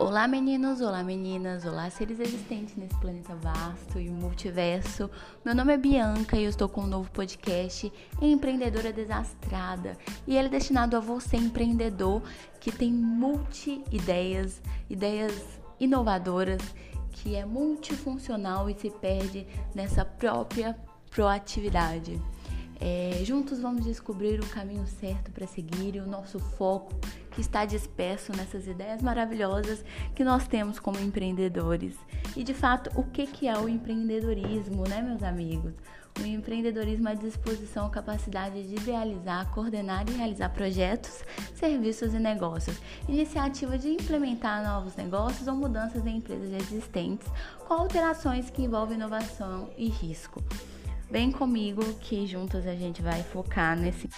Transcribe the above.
Olá meninos, olá meninas, olá seres existentes nesse planeta vasto e multiverso. Meu nome é Bianca e eu estou com um novo podcast Empreendedora Desastrada. E ele é destinado a você empreendedor que tem multi-ideias, ideias inovadoras, que é multifuncional e se perde nessa própria proatividade. É, juntos vamos descobrir o caminho certo para seguir e o nosso foco que está disperso nessas ideias maravilhosas que nós temos como empreendedores. E de fato, o que, que é o empreendedorismo, né, meus amigos? O empreendedorismo é a disposição, a capacidade de idealizar, coordenar e realizar projetos, serviços e negócios. Iniciativa de implementar novos negócios ou mudanças em empresas existentes, com alterações que envolvem inovação e risco. Vem comigo que juntos a gente vai focar nesse